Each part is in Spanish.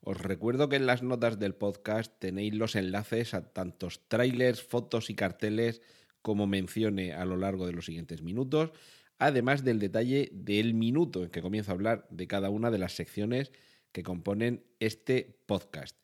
Os recuerdo que en las notas del podcast tenéis los enlaces a tantos trailers, fotos y carteles como mencione a lo largo de los siguientes minutos, además del detalle del minuto en que comienzo a hablar de cada una de las secciones que componen este podcast.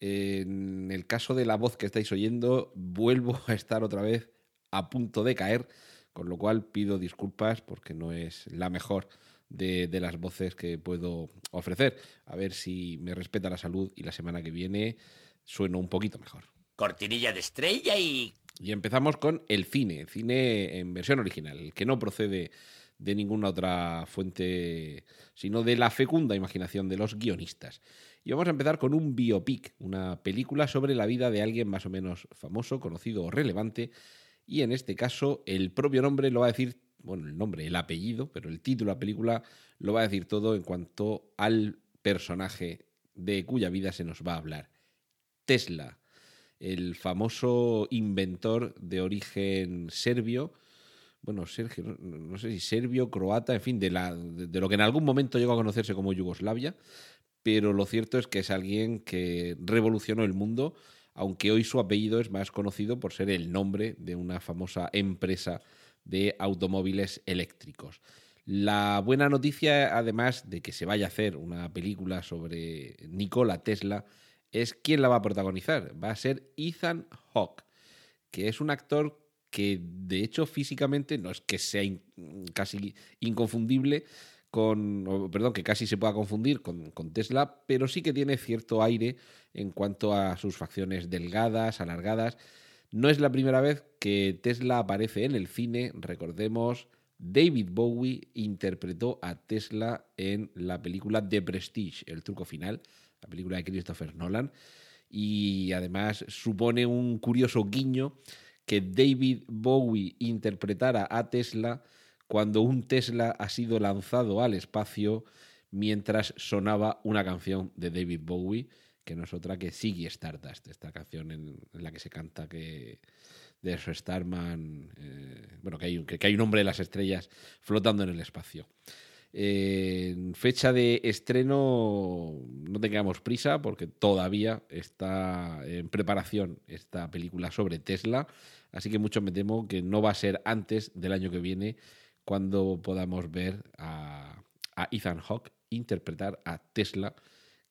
En el caso de la voz que estáis oyendo, vuelvo a estar otra vez a punto de caer, con lo cual pido disculpas porque no es la mejor de, de, las voces que puedo ofrecer. A ver si me respeta la salud y la semana que viene sueno un poquito mejor. Cortinilla de estrella y... Y empezamos con el cine, cine en versión original, que no procede de ninguna otra fuente, sino de la fecunda imaginación de los guionistas. Y vamos a empezar con un biopic, una película sobre la vida de alguien más o menos famoso, conocido o relevante, y en este caso el propio nombre lo va a decir bueno, el nombre, el apellido, pero el título de la película lo va a decir todo en cuanto al personaje de cuya vida se nos va a hablar. Tesla, el famoso inventor de origen serbio, bueno, Sergio, no, sé si serbio, croata, en fin, de, de, lo que en algún momento llegó a conocerse como Yugoslavia, pero lo cierto es que es alguien que revolucionó el mundo, aunque hoy su apellido es más conocido por ser el nombre de una famosa empresa de automóviles eléctricos. La buena noticia, además de que se vaya a hacer una película sobre Nikola Tesla, es quién la va a protagonizar. Va a ser Ethan Hawke, que es un actor que de hecho físicamente no es que sea casi inconfundible con, perdón, que casi se pueda confundir con, con, Tesla, pero sí que tiene cierto aire en cuanto a sus facciones delgadas, alargadas. No es la primera vez que Tesla aparece en el cine, recordemos, David Bowie interpretó a Tesla en la película The Prestige, El truco final, la película de Christopher Nolan, y además supone un curioso guiño que David Bowie interpretara a Tesla cuando un Tesla ha sido lanzado al espacio mientras sonaba una canción de David Bowie, que no es otra que Ziggy Stardust, esta canción en, la que se canta que de su Starman, eh, bueno, que hay, que, que hay, un hombre de las estrellas flotando en el espacio. Eh, fecha de estreno no tengamos prisa porque todavía está en preparación esta película sobre Tesla, así que mucho me temo que no va a ser antes del año que viene cuando podamos ver a, a Ethan Hawke interpretar a Tesla,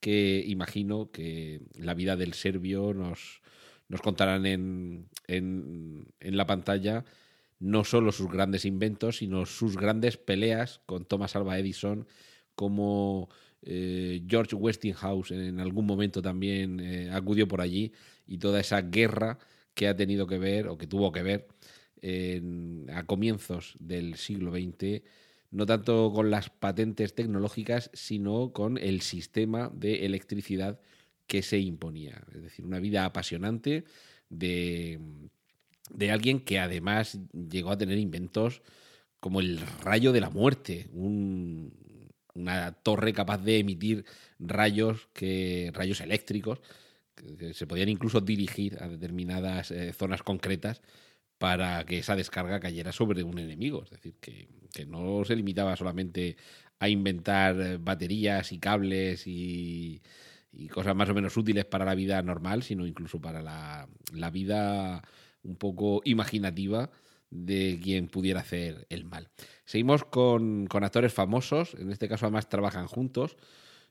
que imagino que la vida del serbio nos, nos contarán en, en, en, la pantalla no solo sus grandes inventos, sino sus grandes peleas con Thomas Alva Edison, como eh, George Westinghouse en algún momento también eh, acudió por allí, y toda esa guerra que ha tenido que ver, o que tuvo que ver, en, a comienzos del siglo XX, no tanto con las patentes tecnológicas, sino con el sistema de electricidad que se imponía. Es decir, una vida apasionante de, de alguien que además llegó a tener inventos como el rayo de la muerte, un, una torre capaz de emitir rayos, que, rayos eléctricos que se podían incluso dirigir a determinadas eh, zonas concretas para que esa descarga cayera sobre un enemigo. Es decir, que, que no se limitaba solamente a inventar baterías y cables y, cosas más o menos útiles para la vida normal, sino incluso para la, la vida un poco imaginativa de quien pudiera hacer el mal. Seguimos con, con actores famosos, en este caso además trabajan juntos.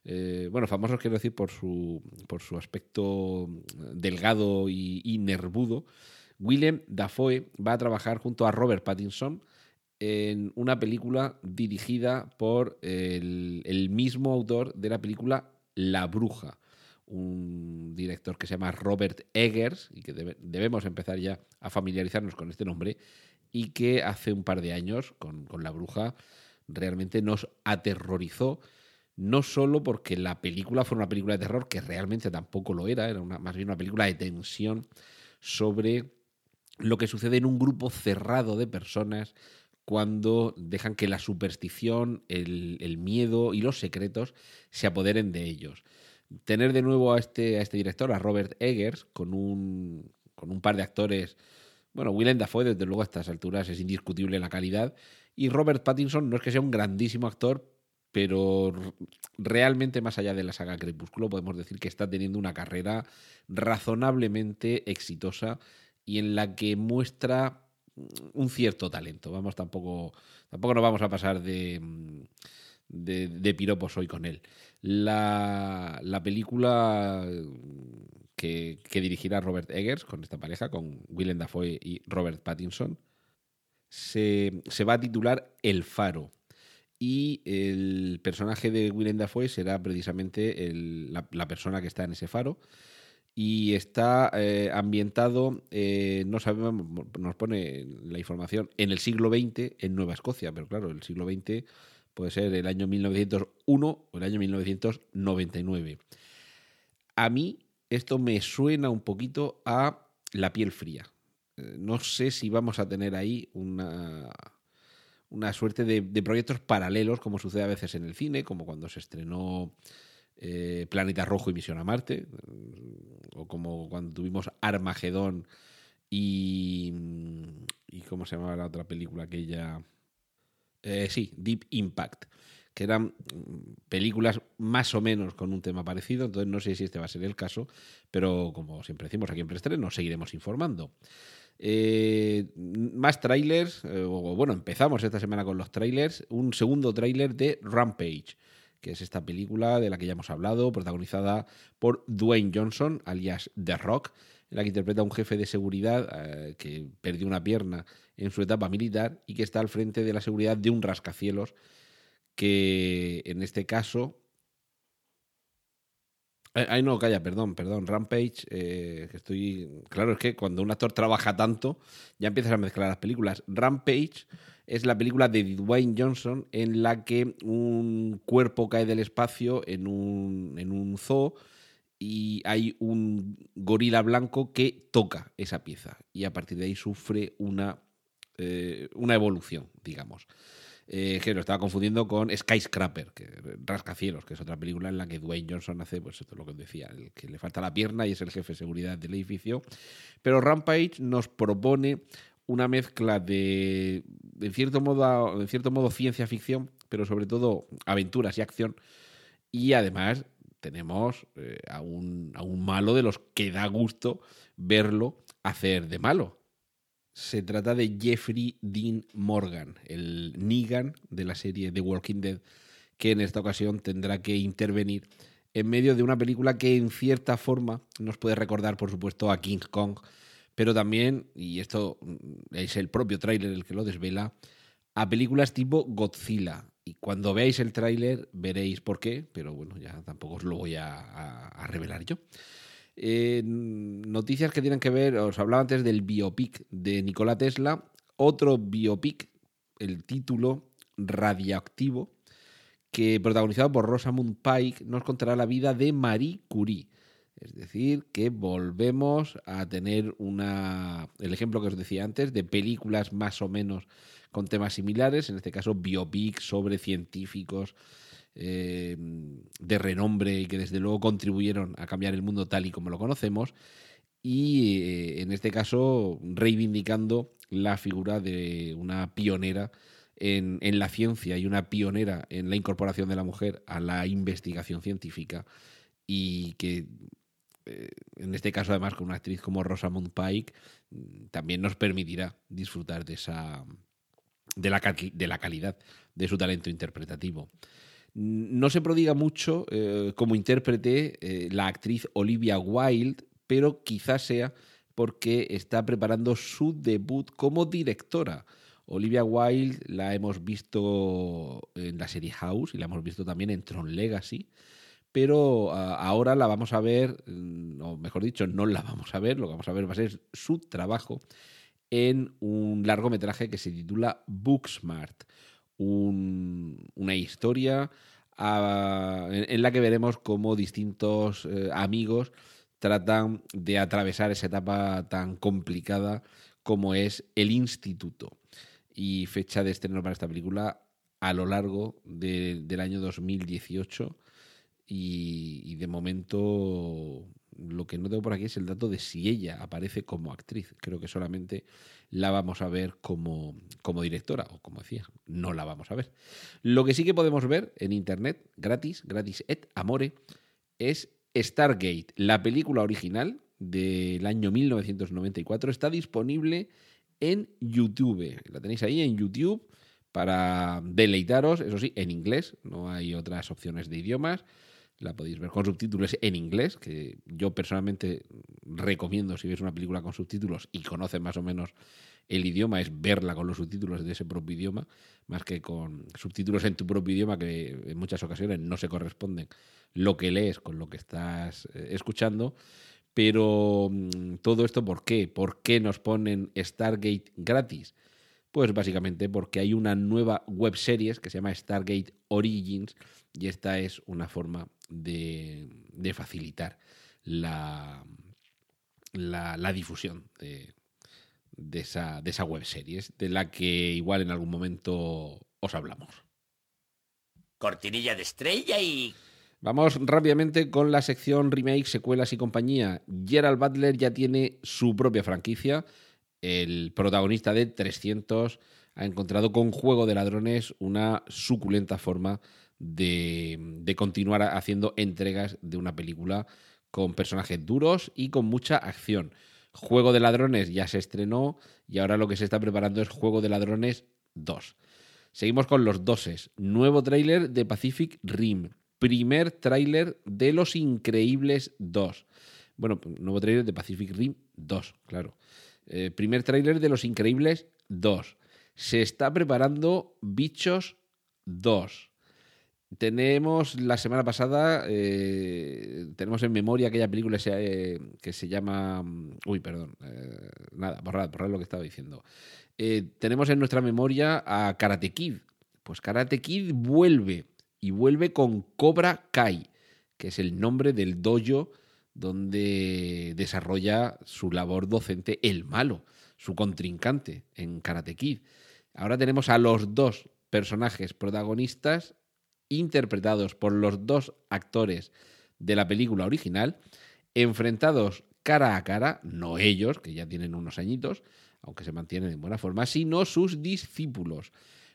Eh, bueno, famosos quiero decir por su, por su aspecto delgado y, y nervudo. Willem Dafoe va a trabajar junto a Robert Pattinson en una película dirigida por el, mismo autor de la película La Bruja, un director que se llama Robert Eggers y que debe, debemos empezar ya a familiarizarnos con este nombre y que hace un par de años con, La Bruja realmente nos aterrorizó no solo porque la película fue una película de terror, que realmente tampoco lo era, era más bien una película de tensión sobre lo que sucede en un grupo cerrado de personas cuando dejan que la superstición, el, miedo y los secretos se apoderen de ellos. Tener de nuevo a este, a este director, a Robert Eggers, con un, con un par de actores bueno, Willem Dafoe, desde luego, a estas alturas es indiscutible la calidad. Y Robert Pattinson no es que sea un grandísimo actor, pero realmente más allá de la saga Crepúsculo podemos decir que está teniendo una carrera razonablemente exitosa y en la que muestra un cierto talento. Vamos, tampoco, tampoco nos vamos a pasar de, de, de piropos hoy con él. La, la película que, dirigirá Robert Eggers con esta pareja, con Willem Dafoe y Robert Pattinson, se, va a titular El Faro. Y el personaje de Willem Dafoe será precisamente la, persona que está en ese faro. Y está eh, ambientado, eh, no sabemos, nos pone la información, en el siglo XX en Nueva Escocia, pero claro, el siglo XX puede ser el año 1901 o el año 1999. A mí esto me suena un poquito a la piel fría. Eh, no sé si vamos a tener ahí una, una suerte de, proyectos paralelos, como sucede a veces en el cine, como cuando se estrenó eh, Planeta Rojo y Misión a Marte, mm, o como cuando tuvimos Armagedón y. ¿Y cómo se llamaba la otra película? Aquella. Eh, sí, Deep Impact que eran películas más o menos con un tema parecido, entonces no sé si este va a ser el caso, pero como siempre decimos aquí en Prestre, nos seguiremos informando. Eh, más trailers, eh, o bueno, empezamos esta semana con los trailers, un segundo trailer de Rampage, que es esta película de la que ya hemos hablado, protagonizada por Dwayne Johnson, alias The Rock, en la que interpreta a un jefe de seguridad eh, que perdió una pierna en su etapa militar y que está al frente de la seguridad de un rascacielos que en este caso... Ay, no, calla, perdón, perdón. Rampage, eh, que estoy. Claro, es que cuando un actor trabaja tanto, ya empiezas a mezclar las películas. Rampage es la película de Dwayne Johnson en la que un cuerpo cae del espacio en un, en un zoo y hay un gorila blanco que toca esa pieza y a partir de ahí sufre una, eh, una evolución, digamos eh, que lo estaba confundiendo con Skyscraper, que Rascacielos, que es otra película en la que Dwayne Johnson hace, pues esto es lo que decía, el que le falta la pierna y es el jefe de seguridad del edificio. Pero Rampage nos propone una mezcla de, en cierto modo, cierto modo ciencia ficción, pero sobre todo aventuras y acción. Y además tenemos eh, a, un, a un malo de los que da gusto verlo hacer de malo se trata de Jeffrey Dean Morgan, el Negan de la serie The Walking Dead, que en esta ocasión tendrá que intervenir en medio de una película que en cierta forma nos puede recordar, por supuesto, a King Kong, pero también, y esto es el propio tráiler el que lo desvela, a películas tipo Godzilla. Y cuando veáis el tráiler veréis por qué, pero bueno, ya tampoco os lo voy a, a revelar yo. Eh, noticias que tienen que ver, os hablaba antes del biopic de Nikola Tesla, otro biopic, el título Radioactivo, que protagonizado por Rosamund Pike nos contará la vida de Marie Curie. Es decir, que volvemos a tener una, el ejemplo que os decía antes, de películas más o menos con temas similares, en este caso biopic sobre científicos eh, de renombre y que desde luego contribuyeron a cambiar el mundo tal y como lo conocemos. Y eh, en este caso reivindicando la figura de una pionera en, la ciencia y una pionera en la incorporación de la mujer a la investigación científica y que eh, en este caso además con una actriz como Rosamund Pike también nos permitirá disfrutar de esa de la, de la calidad de su talento interpretativo. No se prodiga mucho eh, como intérprete eh, la actriz Olivia Wilde, pero quizás sea porque está preparando su debut como directora. Olivia Wilde la hemos visto en la serie House y la hemos visto también en Tron Legacy, pero ahora la vamos a ver, mm, o mejor dicho, no la vamos a ver, lo que vamos a ver va a ser su trabajo en un largometraje que se titula Booksmart una historia a- en, la que veremos cómo distintos eh, amigos tratan de atravesar esa etapa tan complicada como es el instituto. Y fecha de estreno para esta película a lo largo de- del año 2018 y, y de momento lo que no tengo por aquí es el dato de si ella aparece como actriz. Creo que solamente la vamos a ver como, como directora, o como decía, no la vamos a ver. Lo que sí que podemos ver en internet, gratis, gratis et amore, es Stargate, la película original del año 1994. Está disponible en YouTube. La tenéis ahí en YouTube para deleitaros, eso sí, en inglés. No hay otras opciones de idiomas. La podéis ver con subtítulos en inglés, que yo personalmente recomiendo si ves una película con subtítulos y conoces más o menos el idioma, es verla con los subtítulos de ese propio idioma, más que con subtítulos en tu propio idioma que en muchas ocasiones no se corresponden lo que lees con lo que estás eh, escuchando. Pero mm, todo esto, ¿por qué? ¿Por qué nos ponen Stargate gratis? Pues básicamente porque hay una nueva web series que se llama Stargate Origins y esta es una forma de, de facilitar la, la, la difusión de, de, esa, de esa web series, de la que igual en algún momento os hablamos. Cortinilla de estrella y... Vamos rápidamente con la sección remake, secuelas y compañía. Gerald Butler ya tiene su propia franquicia. El protagonista de 300 ha encontrado con Juego de Ladrones una suculenta forma de, de continuar haciendo entregas de una película con personajes duros y con mucha acción. Juego de Ladrones ya se estrenó y ahora lo que se está preparando es Juego de Ladrones 2. Seguimos con los doses. Nuevo tráiler de Pacific Rim. Primer tráiler de Los Increíbles 2. Bueno, nuevo tráiler de Pacific Rim 2, claro. Eh, primer tráiler de Los Increíbles 2. Se está preparando Bichos 2. Tenemos la semana pasada, eh, tenemos en memoria aquella película eh, que se llama... Uy, perdón. nada, borrad, borrad lo que estaba diciendo. Tenemos en nuestra memoria a Karate Kid. Pues Karate Kid vuelve y vuelve con Cobra Kai, que es el nombre del dojo donde desarrolla su labor docente el malo, su contrincante en Karate Kid. Ahora tenemos a los dos personajes protagonistas interpretados por los dos actores de la película original, enfrentados cara a cara, no ellos, que ya tienen unos añitos, aunque se mantienen en buena forma, sino sus discípulos.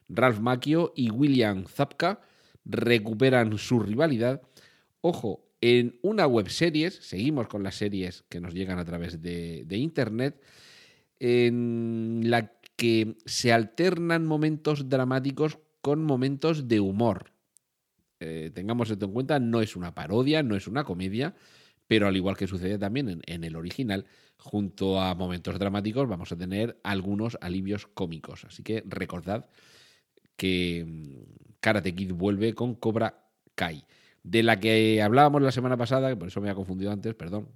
Ralph Macchio y William Zapka recuperan su rivalidad. Ojo, en una web series, seguimos con las series que nos llegan a través de, de internet, en la que se alternan momentos dramáticos con momentos de humor. Eh, tengamos esto en cuenta, no es una parodia, no es una comedia, pero al igual que sucede también en, en, el original, junto a momentos dramáticos vamos a tener algunos alivios cómicos. Así que recordad que mm, Karate Kid vuelve con Cobra Kai. De la que hablábamos la semana pasada, que por eso me había confundido antes, perdón,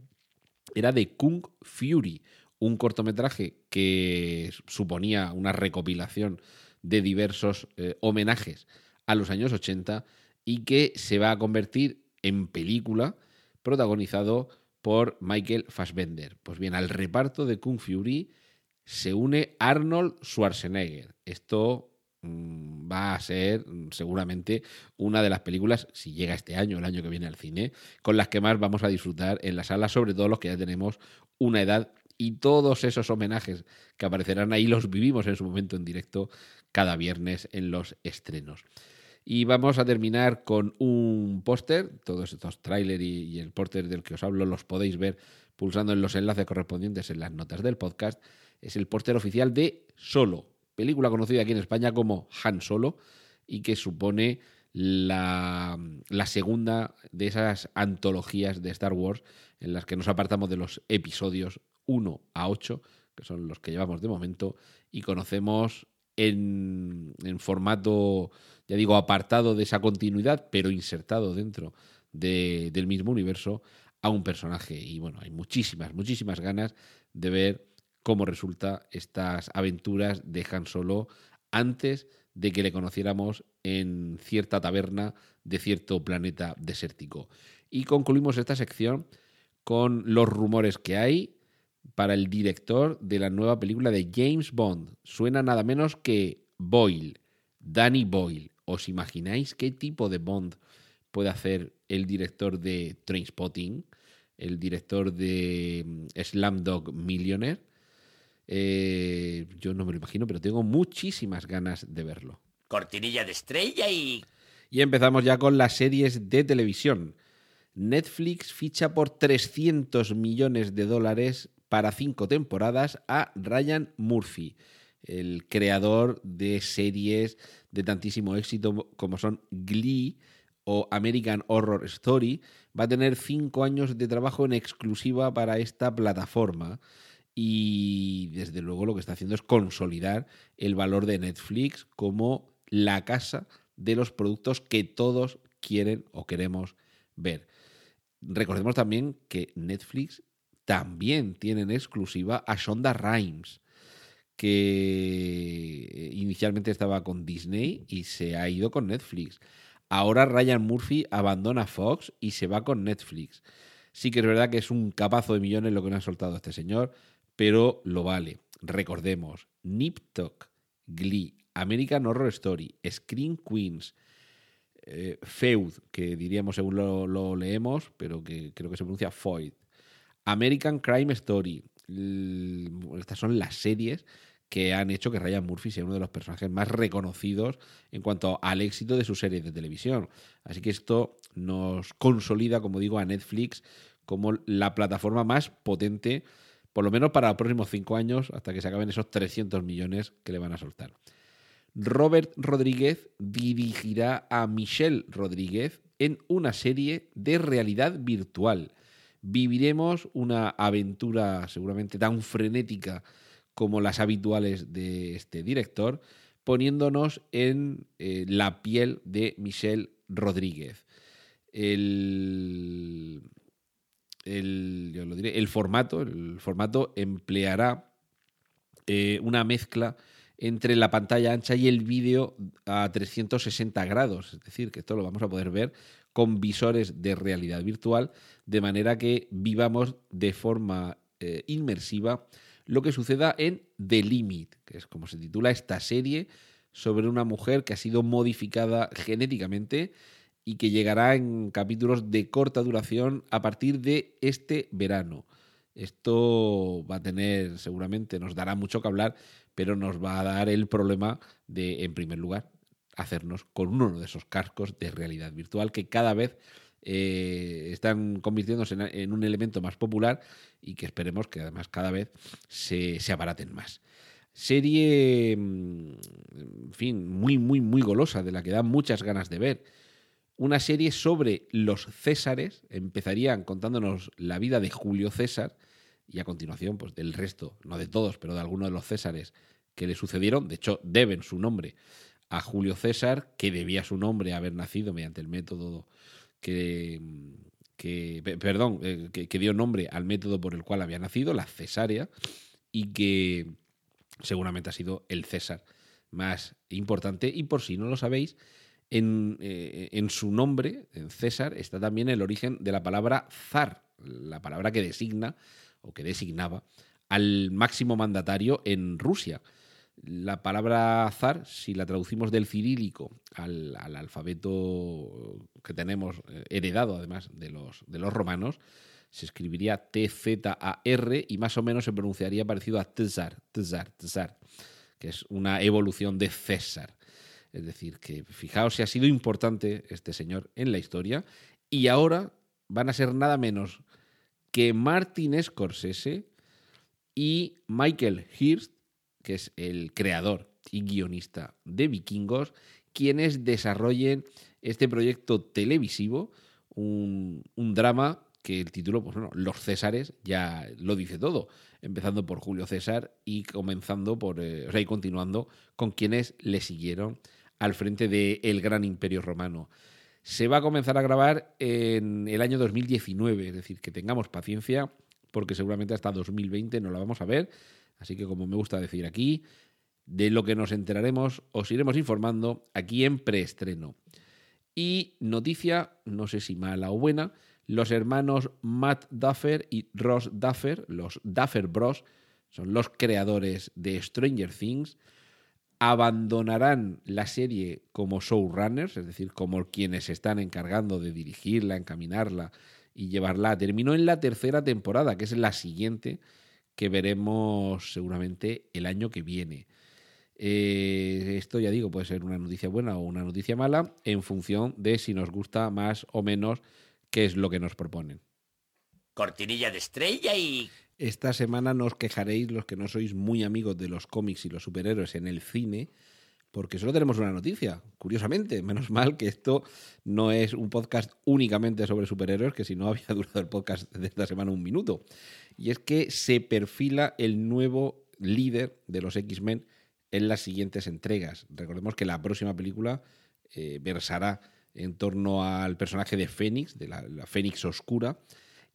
era de Kung Fury, un cortometraje que suponía una recopilación de diversos eh, homenajes a los años 80 y que se va a convertir en película protagonizado por Michael Fassbender. Pues bien, al reparto de Kung Fury se une Arnold Schwarzenegger. Esto va a ser seguramente una de las películas, si llega este año, el año que viene al cine, con las que más vamos a disfrutar en la sala, sobre todo los que ya tenemos una edad y todos esos homenajes que aparecerán ahí los vivimos en su momento en directo cada viernes en los estrenos. Y vamos a terminar con un póster, todos estos tráiler y, y, el póster del que os hablo los podéis ver pulsando en los enlaces correspondientes en las notas del podcast. Es el póster oficial de Solo, película conocida aquí en España como Han Solo y que supone la, segunda de esas antologías de Star Wars en las que nos apartamos de los episodios 1 a 8, que son los que llevamos de momento, y conocemos en, formato, ya digo, apartado de esa continuidad, pero insertado dentro de, del mismo universo a un personaje. Y bueno, hay muchísimas, muchísimas ganas de ver cómo resulta estas aventuras de Han Solo antes de que le conociéramos en cierta taberna de cierto planeta desértico. Y concluimos esta sección con los rumores que hay para el director de la nueva película de James Bond. Suena nada menos que Boyle, Danny Boyle. ¿Os imagináis qué tipo de Bond puede hacer el director de Trainspotting, el director de mm, Slamdog Millionaire? Eh, yo no me lo imagino, pero tengo muchísimas ganas de verlo. Cortinilla de estrella y... Y empezamos ya con las series de televisión. Netflix ficha por 300 millones de dólares para cinco temporadas a Ryan Murphy, el creador de series de tantísimo éxito como son Glee o American Horror Story. Va a tener cinco años de trabajo en exclusiva para esta plataforma y desde luego lo que está haciendo es consolidar el valor de Netflix como la casa de los productos que todos quieren o queremos ver. Recordemos también que Netflix también tiene en exclusiva a Shonda Rhimes, que inicialmente estaba con Disney y se ha ido con Netflix. Ahora Ryan Murphy abandona Fox y se va con Netflix. Sí que es verdad que es un capazo de millones lo que nos ha soltado este señor, pero lo vale. Recordemos, Nip Glee, American Horror Story, Screen Queens, eh, Feud, que diríamos según lo, leemos, pero que creo que se pronuncia Foyd, American Crime Story. Estas son las series que han hecho que Ryan Murphy sea uno de los personajes más reconocidos en cuanto al éxito de sus series de televisión. Así que esto nos consolida, como digo, a Netflix como la plataforma más potente por lo menos para los próximos cinco años, hasta que se acaben esos 300 millones que le van a soltar. Robert Rodríguez dirigirá a Michelle Rodríguez en una serie de realidad virtual. Viviremos una aventura seguramente tan frenética como las habituales de este director, poniéndonos en eh, la piel de Michelle Rodríguez. El, el, yo lo diré, el formato, el formato empleará eh, una mezcla entre la pantalla ancha y el vídeo a 360 grados. Es decir, que esto lo vamos a poder ver con visores de realidad virtual, de manera que vivamos de forma eh, inmersiva lo que suceda en The Limit, que es como se titula esta serie sobre una mujer que ha sido modificada genéticamente y que llegará en capítulos de corta duración a partir de este verano. Esto va a tener, seguramente, nos dará mucho que hablar, pero nos va a dar el problema de, en primer lugar, hacernos con uno de esos cascos de realidad virtual que cada vez eh, están convirtiéndose en, un elemento más popular y que esperemos que además cada vez se, se abaraten más. Serie, mm, en fin, muy, muy, muy golosa, de la que da muchas ganas de ver una serie sobre los Césares. Empezarían contándonos la vida de Julio César y a continuación, pues del resto, no de todos, pero de algunos de los Césares que le sucedieron. De hecho, deben su nombre a Julio César, que debía su nombre haber nacido mediante el método que, perdón, eh, que, que dio nombre al método por el cual había nacido, la cesárea, y que seguramente ha sido el César más importante. Y por si no lo sabéis, eh, en, su nombre, en César, está también el origen de la palabra zar, la palabra que designa o que designaba al máximo mandatario en Rusia. La palabra zar, si la traducimos del cirílico al, alfabeto que tenemos eh, heredado además de los, de los romanos, se escribiría T-Z-A-R y más o menos se pronunciaría parecido a Tsar, Tsar, Tsar, que es una evolución de César. Es decir, que fijaos si ha sido importante este señor en la historia y ahora van a ser nada menos que Martin Scorsese y Michael Hirst, que es el creador y guionista de Vikingos, quienes desarrollen este proyecto televisivo, un, drama que el título, pues bueno, Los Césares ya lo dice todo, empezando por Julio César y comenzando por, eh, o sea, y continuando con quienes le siguieron al frente del gran imperio romano. Se va a comenzar a grabar en el año 2019, es decir, que tengamos paciencia porque seguramente hasta 2020 no la vamos a ver. Así que como me gusta decir aquí, de lo que nos enteraremos os iremos informando aquí en preestreno. Y noticia, no sé si mala o buena, los hermanos Matt Duffer y Ross Duffer, los Duffer Bros, son los creadores de Stranger Things, abandonarán la serie como showrunners, es decir, como quienes se están encargando de dirigirla, encaminarla y llevarla. Terminó en la tercera temporada, que es la siguiente que veremos seguramente el año que viene. Eh, esto ya digo, puede ser una noticia buena o una noticia mala en función de si nos gusta más o menos qué es lo que nos proponen. Cortinilla de estrella y... Esta semana nos quejaréis los que no sois muy amigos de los cómics y los superhéroes en el cine, porque solo tenemos una noticia, curiosamente. Menos mal que esto no es un podcast únicamente sobre superhéroes, que si no había durado el podcast de esta semana un minuto. Y es que se perfila el nuevo líder de los X-Men en las siguientes entregas. Recordemos que la próxima película eh, versará en torno al personaje de Fénix, de la, la Fénix Oscura,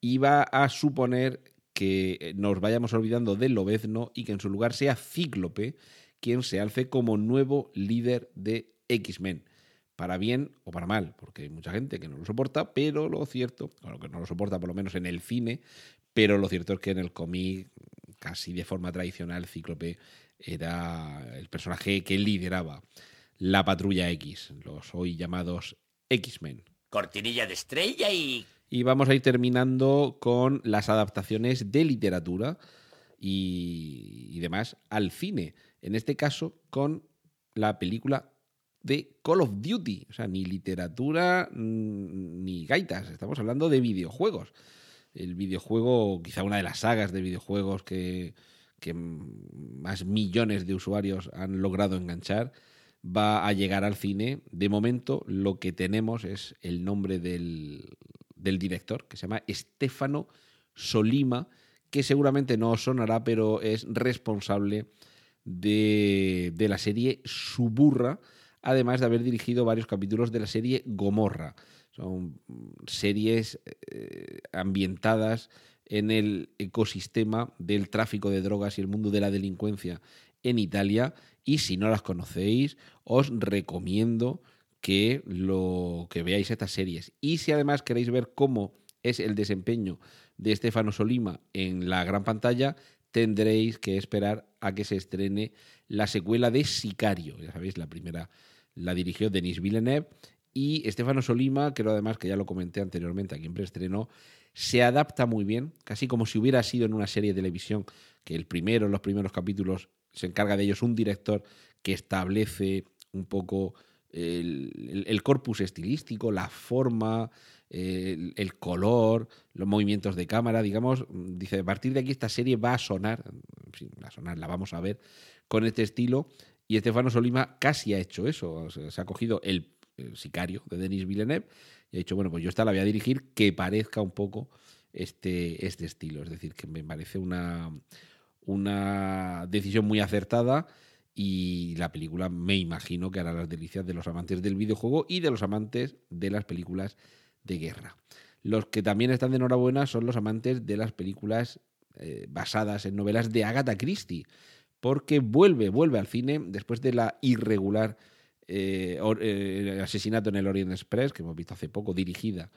y va a suponer que nos vayamos olvidando del Lobezno y que en su lugar sea Cíclope quien se alce como nuevo líder de X-Men. Para bien o para mal, porque hay mucha gente que no lo soporta, pero lo cierto, bueno, que no lo soporta por lo menos en el cine, pero lo cierto es que en el cómic, casi de forma tradicional, Cíclope era el personaje que lideraba la patrulla X, los hoy llamados X-Men. Cortinilla de estrella y... Y vamos a ir terminando con las adaptaciones de literatura y, demás al cine. En este caso, con la película de Call of Duty. O sea, ni literatura ni gaitas. Estamos hablando de videojuegos. El videojuego, quizá una de las sagas de videojuegos que, que más millones de usuarios han logrado enganchar, va a llegar al cine. De momento, lo que tenemos es el nombre del, del director, que se llama Stefano Solima, que seguramente no os sonará, pero es responsable de, de, la serie Suburra, además de haber dirigido varios capítulos de la serie Gomorra. Son series eh, ambientadas en el ecosistema del tráfico de drogas y el mundo de la delincuencia en Italia. Y si no las conocéis, os recomiendo que, lo, que veáis estas series. Y si además queréis ver cómo es el desempeño de Estefano Solima en la gran pantalla, tendréis que esperar a que se estrene la secuela de Sicario. Ya sabéis, la primera la dirigió Denis Villeneuve y Estefano Solima, creo además que ya lo comenté anteriormente aquí en preestreno, se adapta muy bien, casi como si hubiera sido en una serie de televisión, que el primero, los primeros capítulos, se encarga de ellos un director que establece un poco el, corpus estilístico, la forma, el, color, los movimientos de cámara, digamos, dice, a partir de aquí esta serie va a sonar, a sonar, la vamos a ver con este estilo, y Estefano Solima casi ha hecho eso, se ha cogido el, el, sicario de Denis Villeneuve y ha dicho, bueno, pues yo esta la voy a dirigir que parezca un poco este, este estilo, es decir, que me parece una, una decisión muy acertada y la película me imagino que hará las delicias de los amantes del videojuego y de los amantes de las películas de guerra. Los que también están de enhorabuena son los amantes de las películas eh, basadas en novelas de Agatha Christie, porque vuelve, vuelve al cine después de la irregular eh, eh, asesinato en el Orient Express, que hemos visto hace poco, dirigida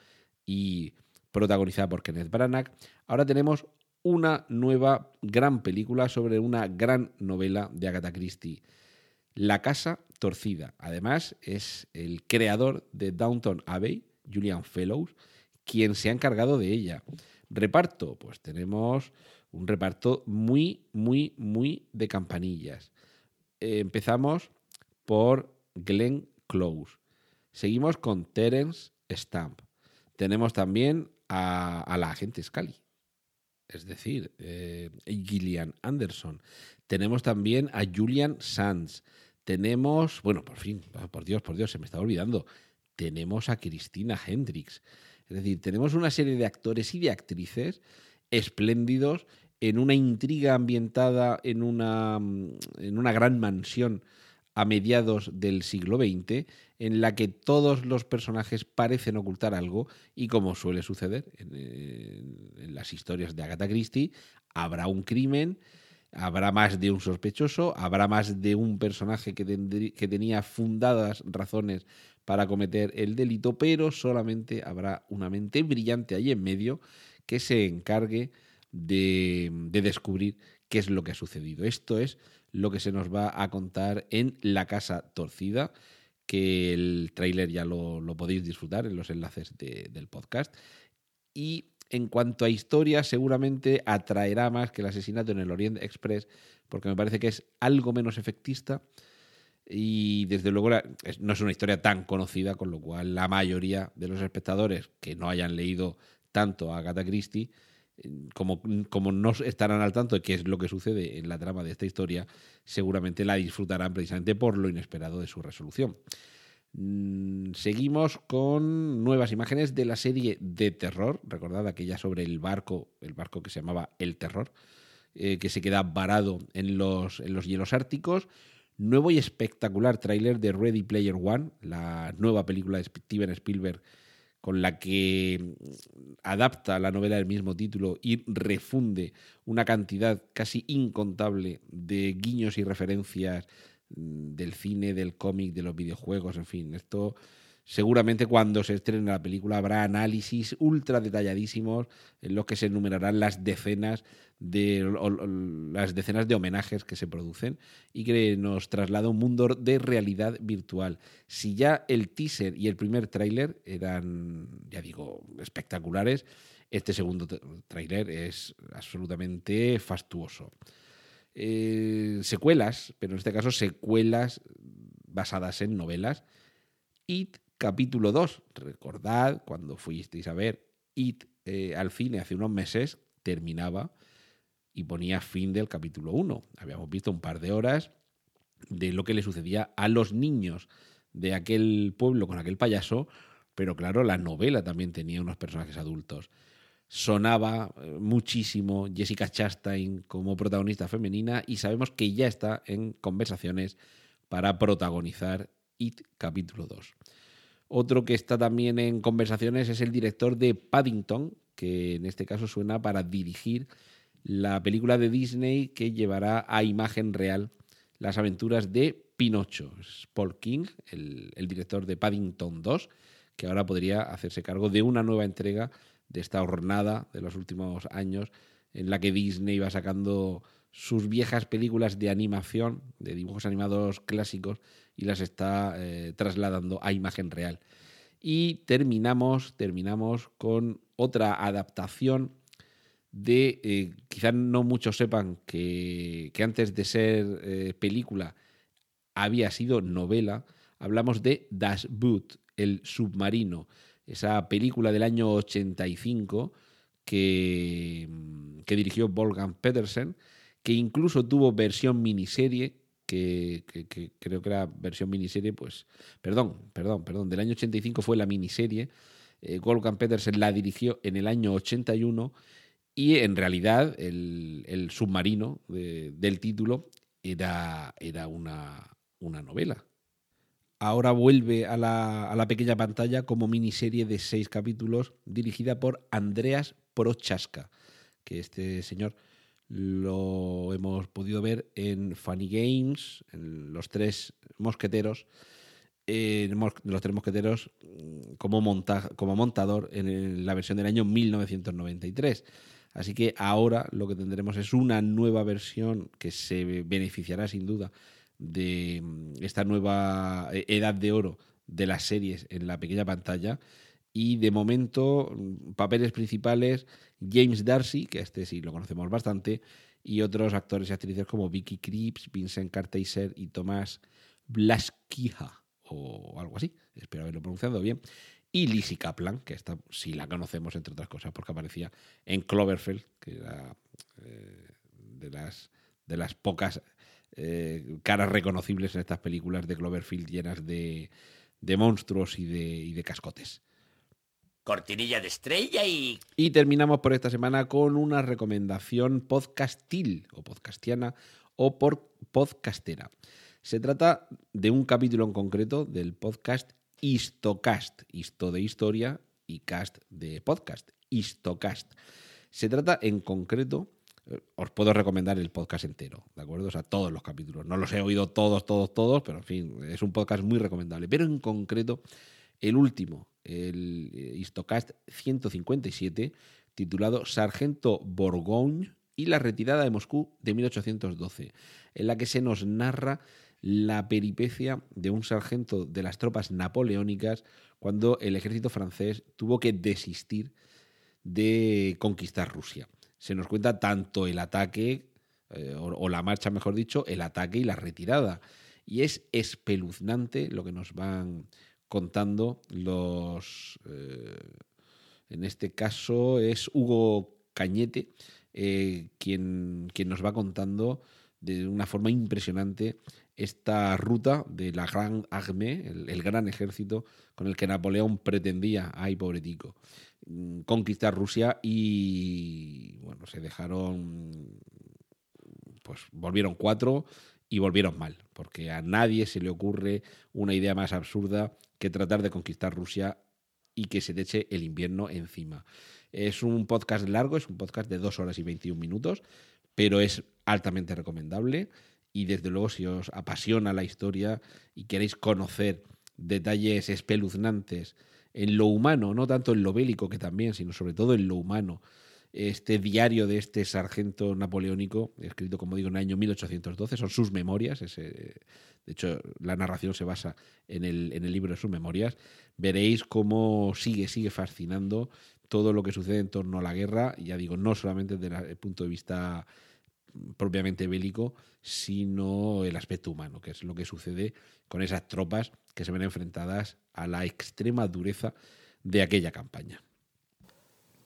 y protagonizada por Kenneth Branagh. Ahora tenemos una nueva gran película sobre una gran novela de Agatha Christie, La Casa Torcida. Además, es el creador de Downton Abbey, Julian Fellows, quien se ha encargado de ella. Reparto, pues tenemos un reparto muy, muy, muy de campanillas. Eh, empezamos por Glenn Close. Seguimos con Terence Stamp. Tenemos también a, a la agente Scully es decir, eh, Gillian Anderson. Tenemos también a Julian Sands. Tenemos, bueno, por fin, por Dios, por Dios, se me está olvidando. Tenemos a Cristina Hendricks. Es decir, tenemos una serie de actores y de actrices espléndidos en una intriga ambientada en una, en una gran mansión a mediados del siglo XX, en la que todos los personajes parecen ocultar algo y como suele suceder en, en, las historias de Agatha Christie, habrá un crimen Habrá más de un sospechoso, habrá más de un personaje que, que tenía fundadas razones para cometer el delito, pero solamente habrá una mente brillante ahí en medio que se encargue de, de descubrir qué es lo que ha sucedido. Esto es lo que se nos va a contar en La Casa Torcida, que el tráiler ya lo, podéis disfrutar en los enlaces de- del podcast. Y en cuanto a historia, seguramente atraerá más que el asesinato en el Orient Express, porque me parece que es algo menos efectista y desde luego no es una historia tan conocida, con lo cual la mayoría de los espectadores que no hayan leído tanto a Agatha Christie, como, como no estarán al tanto de qué es lo que sucede en la trama de esta historia, seguramente la disfrutarán precisamente por lo inesperado de su resolución. Mm, Seguimos con nuevas imágenes de la serie de terror, recordad aquella sobre el barco, el barco que se llamaba El Terror, eh, que se queda varado en los, en los hielos árticos. Nuevo y espectacular tráiler de Ready Player One, la nueva película de Steven Spielberg con la que mm, adapta la novela del mismo título y refunde una cantidad casi incontable de guiños y referencias mm, del cine, del cómic, de los videojuegos, en fin, esto seguramente cuando se estrene la película habrá análisis ultra detalladísimos en los que se enumerarán las decenas de las decenas de homenajes que se producen y que nos traslada un mundo de realidad virtual. Si ya el teaser y el primer tráiler eran, ya digo, espectaculares, este segundo tráiler es absolutamente fastuoso. Eh, secuelas, pero en este caso secuelas basadas en novelas. It capítulo 2. Recordad cuando fuisteis a ver It eh, al cine hace unos meses, terminaba y ponía fin del capítulo 1. Habíamos visto un par de horas de lo que le sucedía a los niños de aquel pueblo con aquel payaso, pero claro, la novela también tenía unos personajes adultos. Sonaba eh, muchísimo Jessica Chastain como protagonista femenina y sabemos que ya está en conversaciones para protagonizar It capítulo 2. Otro que está también en conversaciones es el director de Paddington, que en este caso suena para dirigir la película de Disney que llevará a imagen real las aventuras de Pinocho. Es Paul King, el, el director de Paddington 2, que ahora podría hacerse cargo de una nueva entrega de esta hornada de los últimos años en la que Disney va sacando sus viejas películas de animación, de dibujos animados clásicos, y las está eh, trasladando a imagen real. Y terminamos, terminamos con otra adaptación de, eh, quizás no muchos sepan que, que antes de ser eh, película había sido novela, hablamos de Das Boot, el submarino, esa película del año 85 que, que dirigió Wolfgang Petersen, que incluso tuvo versión miniserie, que, creo que era versión miniserie, pues, perdón, perdón, perdón, del año 85 fue la miniserie, eh, Wolfgang Petersen la dirigió en el año 81 y en realidad el, submarino de- del título era, era una, una novela. Ahora vuelve a la, a la pequeña pantalla como miniserie de seis capítulos dirigida por Andreas Prochaska, que este señor lo hemos podido ver en Funny Games, en Los Tres Mosqueteros, en Los Tres Mosqueteros mm, como, monta- como montador en la versión del año 1993. Así que ahora lo que tendremos es una nueva versión que se beneficiará sin duda de mm, esta nueva eh, edad de oro de las series en la pequeña pantalla. Y de momento, papeles principales, James Darcy, que este sí lo conocemos bastante, y otros actores y actrices como Vicky Krieps, Vincent Carteiser y Tomás Blaskija, o algo así, espero haberlo pronunciado bien. Y Lizzie Kaplan, que esta sí la conocemos, entre otras cosas, porque aparecía en Cloverfield, que era eh, de, las, de las pocas eh, caras reconocibles en estas películas de Cloverfield llenas de, de monstruos y de, y de cascotes. Cortinilla de estrella y... Y terminamos por esta semana con una recomendación podcastil o podcastiana o por podcastera. Se trata de un capítulo en concreto del podcast Histocast, Histo de historia y cast de podcast, Histocast. Se trata en concreto, os puedo recomendar el podcast entero, ¿de acuerdo? O sea, todos los capítulos. No los he oído todos, todos, todos, pero en fin, es un podcast muy recomendable. Pero en concreto, el último, el Histocast 157, titulado Sargento Borgogne y la retirada de Moscú de 1812, en la que se nos narra la peripecia de un sargento de las tropas napoleónicas cuando el ejército francés tuvo que desistir de conquistar Rusia. Se nos cuenta tanto el ataque, eh, o, la marcha, mejor dicho, el ataque y la retirada. Y es espeluznante lo que nos van contando los... Eh, en este caso es Hugo Cañete, eh, quien, quien nos va contando de una forma impresionante esta ruta de la Gran Armée, el, gran ejército con el que Napoleón pretendía, ay pobretico, mm, conquistar Rusia y bueno, se dejaron, pues volvieron cuatro y volvieron mal, porque a nadie se le ocurre una idea más absurda que tratar de conquistar Rusia y que se te eche el invierno encima. Es un podcast largo, es un podcast de dos horas y 21 minutos, pero es altamente recomendable y desde luego si os apasiona la historia y queréis conocer detalles espeluznantes en lo humano, no tanto en lo bélico que también, sino sobre todo en lo humano, este diario de este sargento napoleónico, escrito como digo en el año 1812, son sus memorias, de hecho la narración se basa en el, en el libro de sus memorias, veréis cómo sigue, sigue fascinando todo lo que sucede en torno a la guerra, ya digo, no solamente desde el punto de vista propiamente bélico, sino el aspecto humano, que es lo que sucede con esas tropas que se ven enfrentadas a la extrema dureza de aquella campaña.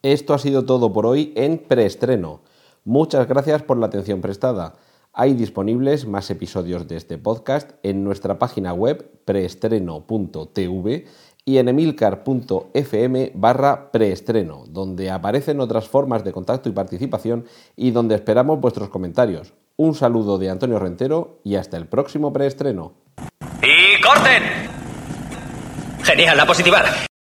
Esto ha sido todo por hoy en preestreno. Muchas gracias por la atención prestada. Hay disponibles más episodios de este podcast en nuestra página web preestreno.tv y en emilcar.fm barra preestreno, donde aparecen otras formas de contacto y participación y donde esperamos vuestros comentarios. Un saludo de Antonio Rentero y hasta el próximo preestreno. ¡Y corten! Genial, la positivar.